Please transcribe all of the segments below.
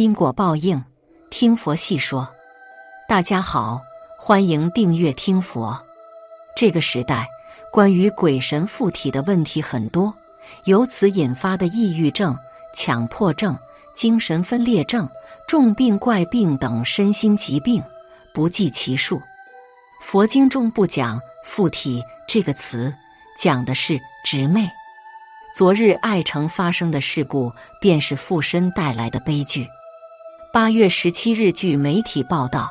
因果报应，听佛细说。大家好，欢迎订阅听佛。这个时代，关于鬼神附体的问题很多，由此引发的抑郁症、强迫症、精神分裂症、重病怪病等身心疾病不计其数。佛经中不讲“附体”这个词，讲的是直魅。昨日爱城发生的事故，便是附身带来的悲剧。八月十七日，据媒体报道，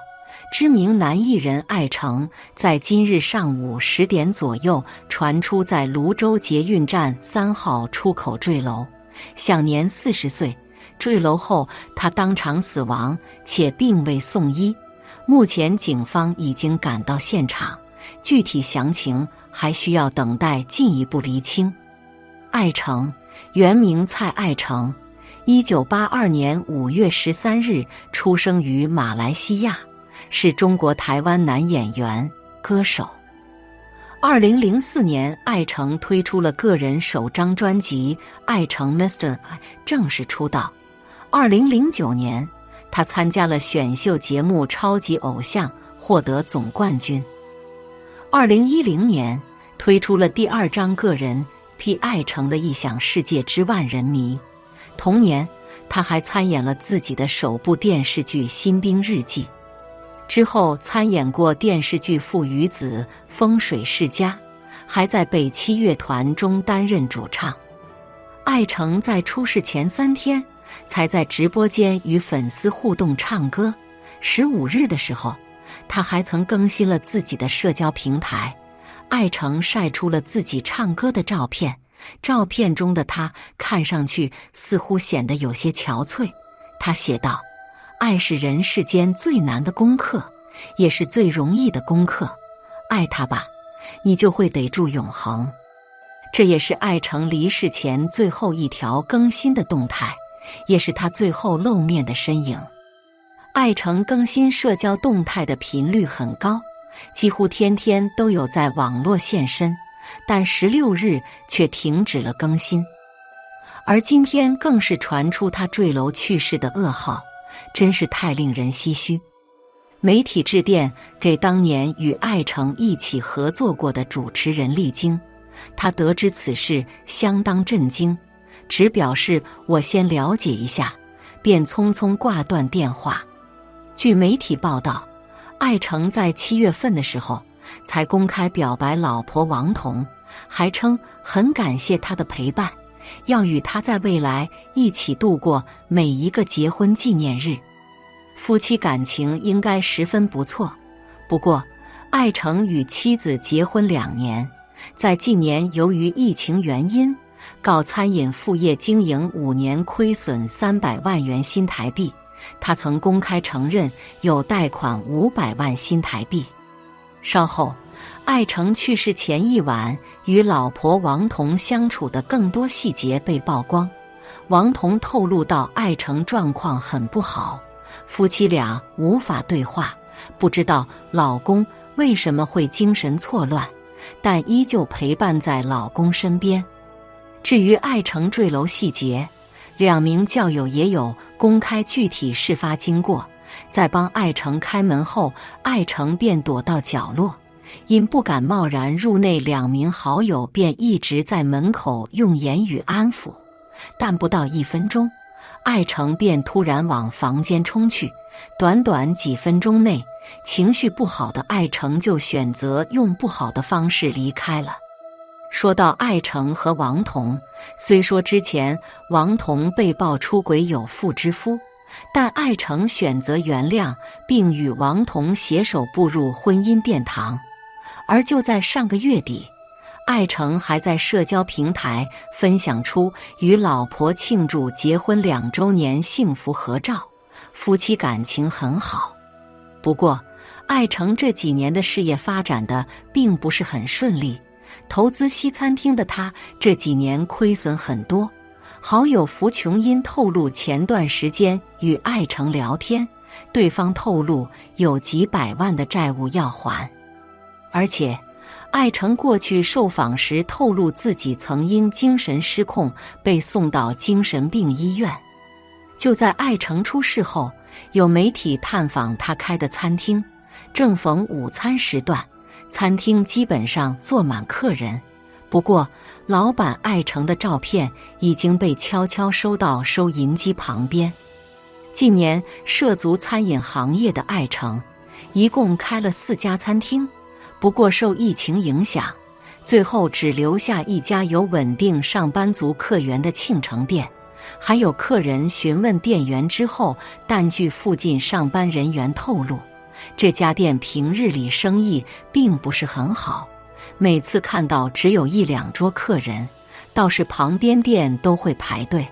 知名男艺人艾诚在今日上午十点左右传出在泸州捷运站三号出口坠楼，享年四十岁。坠楼后，他当场死亡，且并未送医。目前，警方已经赶到现场，具体详情还需要等待进一步厘清。艾诚，原名蔡艾诚，一九八二年五月十三日出生于马来西亚，是中国台湾男演员、歌手。二零零四年，艾诚推出了个人首张专辑《艾诚 Mr.》，正式出道。二零零九年，他参加了选秀节目《超级偶像》，获得总冠军。二零一零年，推出了第二张个人。P 爱诚的一响世界之万人迷。同年，他还参演了自己的首部电视剧《新兵日记》，之后参演过电视剧《父与子》《风水世家》，还在北七乐团中担任主唱。艾成在出事前三天，才在直播间与粉丝互动唱歌。十五日的时候，他还曾更新了自己的社交平台。艾诚晒出了自己唱歌的照片，照片中的他看上去似乎显得有些憔悴。他写道：“爱是人世间最难的功课，也是最容易的功课。爱他吧，你就会逮住永恒。”这也是艾成离世前最后一条更新的动态，也是他最后露面的身影。艾成更新社交动态的频率很高。几乎天天都有在网络现身，但十六日却停止了更新。而今天更是传出他坠楼去世的噩耗，真是太令人唏嘘。媒体致电给当年与艾诚一起合作过的主持人丽晶，他得知此事相当震惊，只表示我先了解一下，便匆匆挂断电话。据媒体报道。艾诚在七月份的时候才公开表白老婆王彤，还称很感谢她的陪伴，要与她在未来一起度过每一个结婚纪念日。夫妻感情应该十分不错。不过，艾诚与妻子结婚两年，在近年由于疫情原因，搞餐饮副业经营五年亏损三百万元新台币。他曾公开承认有贷款五百万新台币。稍后，艾诚去世前一晚与老婆王彤相处的更多细节被曝光。王彤透露到，艾诚状况很不好，夫妻俩无法对话，不知道老公为什么会精神错乱，但依旧陪伴在老公身边。至于艾诚坠楼细节，两名教友也有公开具体事发经过，在帮艾诚开门后，艾诚便躲到角落，因不敢贸然入内，两名好友便一直在门口用言语安抚。但不到一分钟，艾诚便突然往房间冲去。短短几分钟内，情绪不好的艾诚就选择用不好的方式离开了。说到艾诚和王彤，虽说之前王彤被曝出轨有妇之夫，但艾诚选择原谅，并与王彤携手步入婚姻殿堂。而就在上个月底，艾诚还在社交平台分享出与老婆庆祝结婚两周年幸福合照，夫妻感情很好。不过，艾诚这几年的事业发展的并不是很顺利。投资西餐厅的他这几年亏损很多。好友福琼因透露，前段时间与艾诚聊天，对方透露有几百万的债务要还，而且艾诚过去受访时透露自己曾因精神失控被送到精神病医院。就在艾诚出事后，有媒体探访他开的餐厅，正逢午餐时段，餐厅基本上坐满客人。不过，老板艾诚的照片已经被悄悄收到收银机旁边。近年涉足餐饮行业的艾诚，一共开了四家餐厅，不过受疫情影响，最后只留下一家有稳定上班族客源的庆城店。还有客人询问店员之后，但据附近上班人员透露，这家店平日里生意并不是很好，每次看到只有一两桌客人，倒是旁边店都会排队。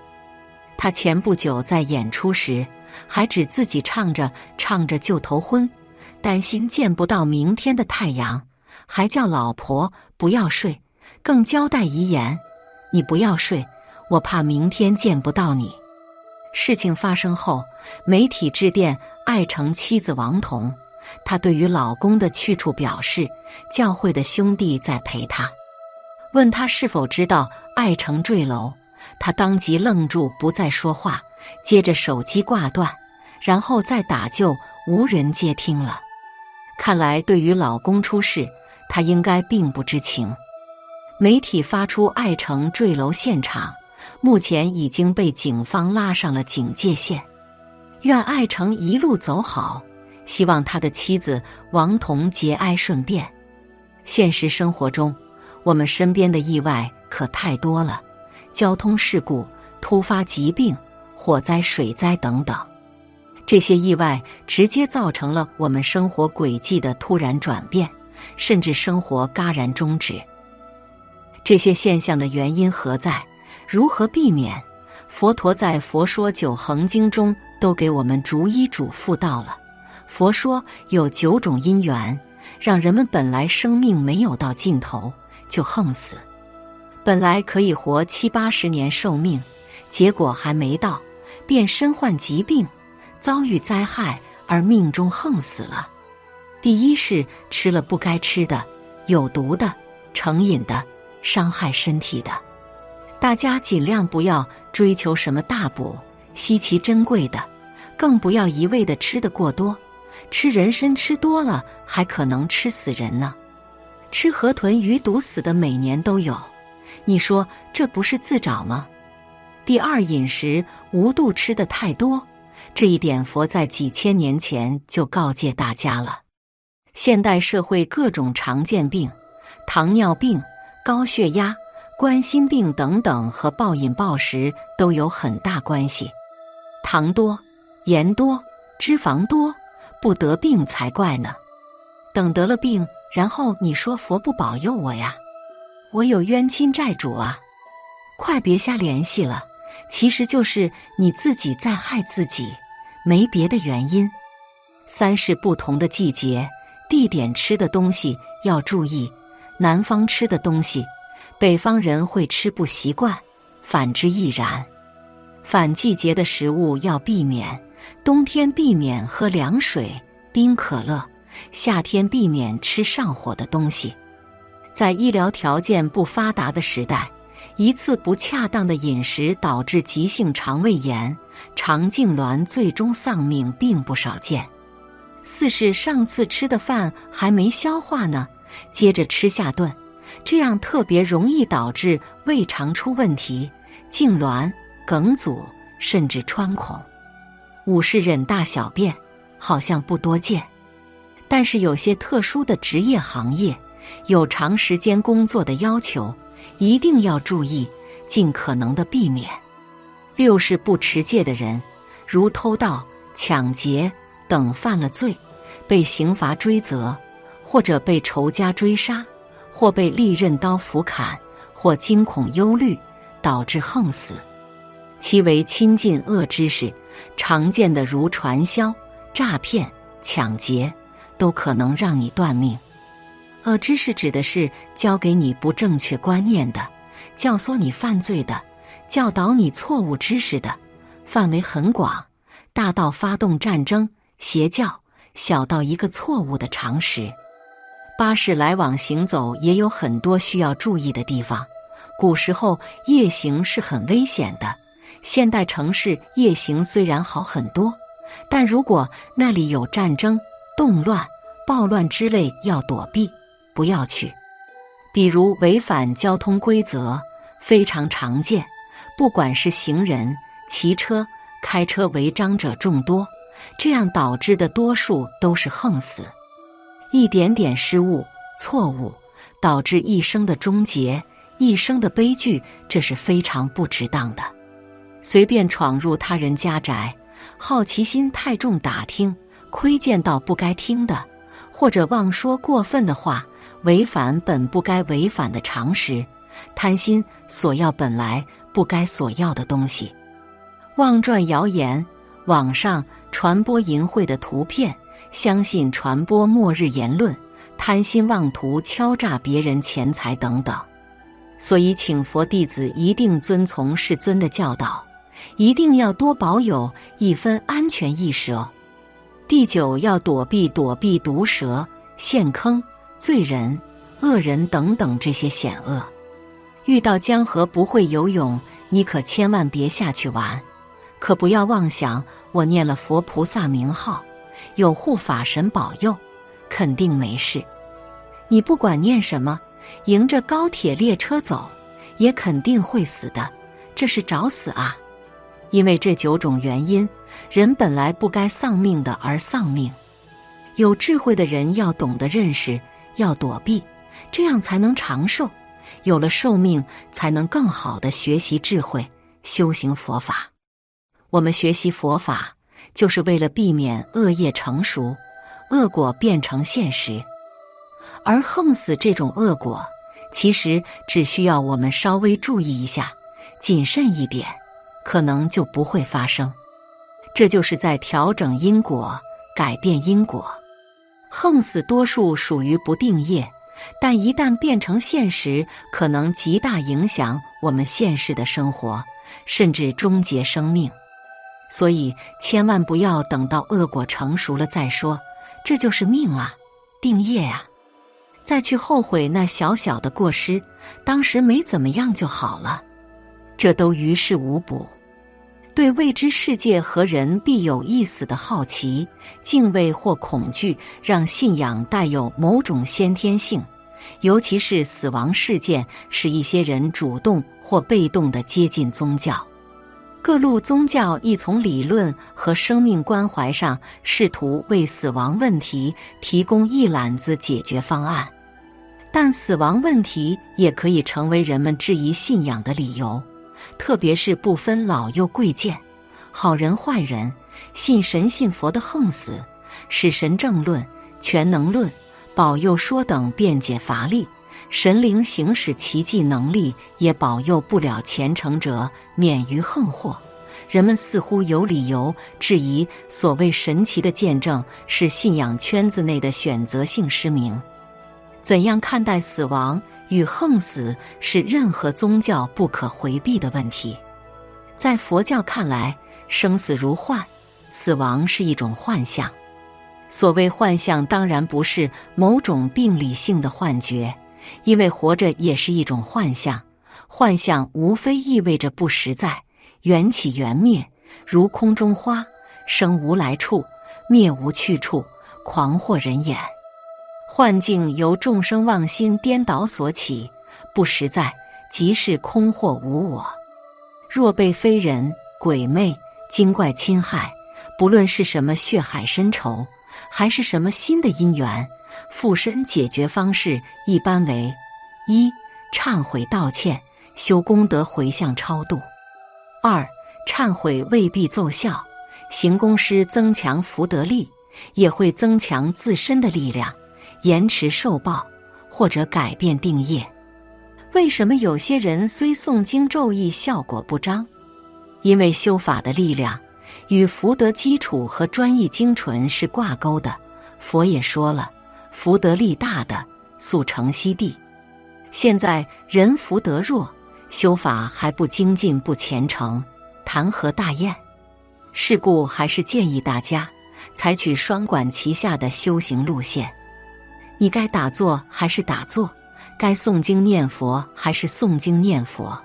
他前不久在演出时，还指自己唱着唱着就头昏，担心见不到明天的太阳，还叫老婆不要睡，更交代遗言：“你不要睡。”我怕明天见不到你。事情发生后，媒体致电爱成妻子王彤，她对于老公的去处表示，教会的兄弟在陪他。问他是否知道爱城坠楼，他当即愣住，不再说话，接着手机挂断，然后再打就无人接听了。看来，对于老公出事，他应该并不知情。媒体发出爱城坠楼现场。目前已经被警方拉上了警戒线。愿爱城一路走好，希望他的妻子王彤节哀顺变。现实生活中，我们身边的意外可太多了，交通事故、突发疾病、火灾、水灾等等，这些意外直接造成了我们生活轨迹的突然转变，甚至生活戛然终止。这些现象的原因何在？如何避免？佛陀在《佛说九恒经》中都给我们逐一嘱咐到了。佛说有九种因缘，让人们本来生命没有到尽头就横死，本来可以活七八十年寿命，结果还没到，便身患疾病，遭遇灾害而命中横死了。第一是吃了不该吃的、有毒的、成瘾的、伤害身体的。大家尽量不要追求什么大补、稀奇珍贵的，更不要一味的吃的过多。吃人参吃多了，还可能吃死人呢。吃河豚鱼毒死的每年都有，你说这不是自找吗？第二，饮食无度吃的太多，这一点佛在几千年前就告诫大家了。现代社会各种常见病，糖尿病、高血压。冠心病等等和暴饮暴食都有很大关系，糖多、盐多、脂肪多，不得病才怪呢。等得了病，然后你说佛不保佑我呀？我有冤亲债主啊！快别瞎联系了，其实就是你自己在害自己，没别的原因。三是不同的季节、地点吃的东西要注意，南方吃的东西。北方人会吃不习惯，反之亦然。反季节的食物要避免，冬天避免喝凉水、冰可乐；夏天避免吃上火的东西。在医疗条件不发达的时代，一次不恰当的饮食导致急性肠胃炎、肠痉挛，最终丧命并不少见。四是上次吃的饭还没消化呢，接着吃下顿。这样特别容易导致胃肠出问题、痉挛、梗阻，甚至穿孔。五是忍大小便，好像不多见，但是有些特殊的职业行业有长时间工作的要求，一定要注意，尽可能的避免。六是不持戒的人，如偷盗、抢劫等犯了罪，被刑罚追责，或者被仇家追杀。或被利刃刀斧砍，或惊恐忧虑，导致横死。其为亲近恶知识，常见的如传销、诈骗、抢劫，都可能让你断命。恶知识指的是教给你不正确观念的，教唆你犯罪的，教导你错误知识的，范围很广，大到发动战争、邪教，小到一个错误的常识。巴士来往行走也有很多需要注意的地方。古时候夜行是很危险的，现代城市夜行虽然好很多，但如果那里有战争、动乱、暴乱之类，要躲避，不要去。比如违反交通规则，非常常见。不管是行人、骑车、开车违章者众多，这样导致的多数都是横死。一点点失误、错误，导致一生的终结，一生的悲剧，这是非常不值当的。随便闯入他人家宅，好奇心太重，打听、窥见到不该听的，或者妄说过分的话，违反本不该违反的常识，贪心索要本来不该索要的东西，妄传谣言，网上传播淫秽的图片，相信传播末日言论，贪心妄图敲诈别人钱财等等。所以，请佛弟子一定遵从世尊的教导。一定要多保有一分安全意识哦。第九，要躲避躲避毒蛇、陷坑、罪人、恶人等等这些险恶。遇到江河不会游泳，你可千万别下去玩。可不要妄想，我念了佛菩萨名号，有护法神保佑，肯定没事。你不管念什么，迎着高铁列车走，也肯定会死的。这是找死啊！因为这九种原因，人本来不该丧命的而丧命。有智慧的人要懂得认识，要躲避，这样才能长寿。有了寿命，才能更好的学习智慧，修行佛法。我们学习佛法，就是为了避免恶业成熟，恶果变成现实。而横死这种恶果，其实只需要我们稍微注意一下，谨慎一点。可能就不会发生，这就是在调整因果、改变因果。横死多数属于不定业，但一旦变成现实，可能极大影响我们现实的生活，甚至终结生命。所以千万不要等到恶果成熟了再说，这就是命啊，定业啊，再去后悔那小小的过失，当时没怎么样就好了，这都于事无补。对未知世界和人必有一死的好奇、敬畏或恐惧，让信仰带有某种先天性。尤其是死亡事件，使一些人主动或被动地接近宗教。各路宗教亦从理论和生命关怀上，试图为死亡问题提供一揽子解决方案。但死亡问题也可以成为人们质疑信仰的理由。特别是不分老幼贵贱、好人坏人，信神信佛的横死，使神正论、全能论、保佑说等辩解乏力，神灵行使奇迹能力也保佑不了虔诚者免于横祸。人们似乎有理由质疑，所谓神奇的见证是信仰圈子内的选择性失明。怎样看待死亡？与横死是任何宗教不可回避的问题。在佛教看来，生死如幻，死亡是一种幻象。所谓幻象，当然不是某种病理性的幻觉，因为活着也是一种幻象。幻象无非意味着不实在，缘起缘灭，如空中花，生无来处，灭无去处，狂惑人眼。幻境由众生妄心颠倒所起，不实在，即是空惑无我。若被非人、鬼魅、精怪侵害，不论是什么血海深仇，还是什么新的因缘，附身解决方式一般为：一、忏悔道歉，修功德回向超度；二、忏悔未必奏效，行功师增强福德力，也会增强自身的力量。延迟受报，或者改变定业。为什么有些人虽诵经咒义效果不彰？因为修法的力量与福德基础和专一精纯是挂钩的。佛也说了，福德力大的速成西地。现在人福德弱，修法还不精进不虔诚，谈何大验？是故还是建议大家采取双管齐下的修行路线。你该打坐还是打坐？该诵经念佛还是诵经念佛？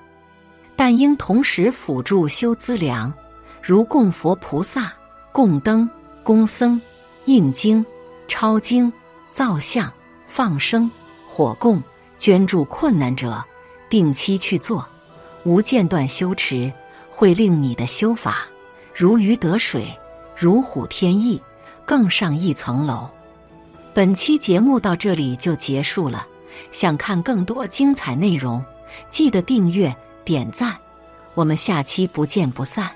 但应同时辅助修资粮，如供佛菩萨、供灯、供僧、印经、抄经、造像、放生、火供、捐助困难者，定期去做，无间断修持，会令你的修法如鱼得水，如虎添翼，更上一层楼。本期节目到这里就结束了，想看更多精彩内容，记得订阅。点赞，我们下期不见不散。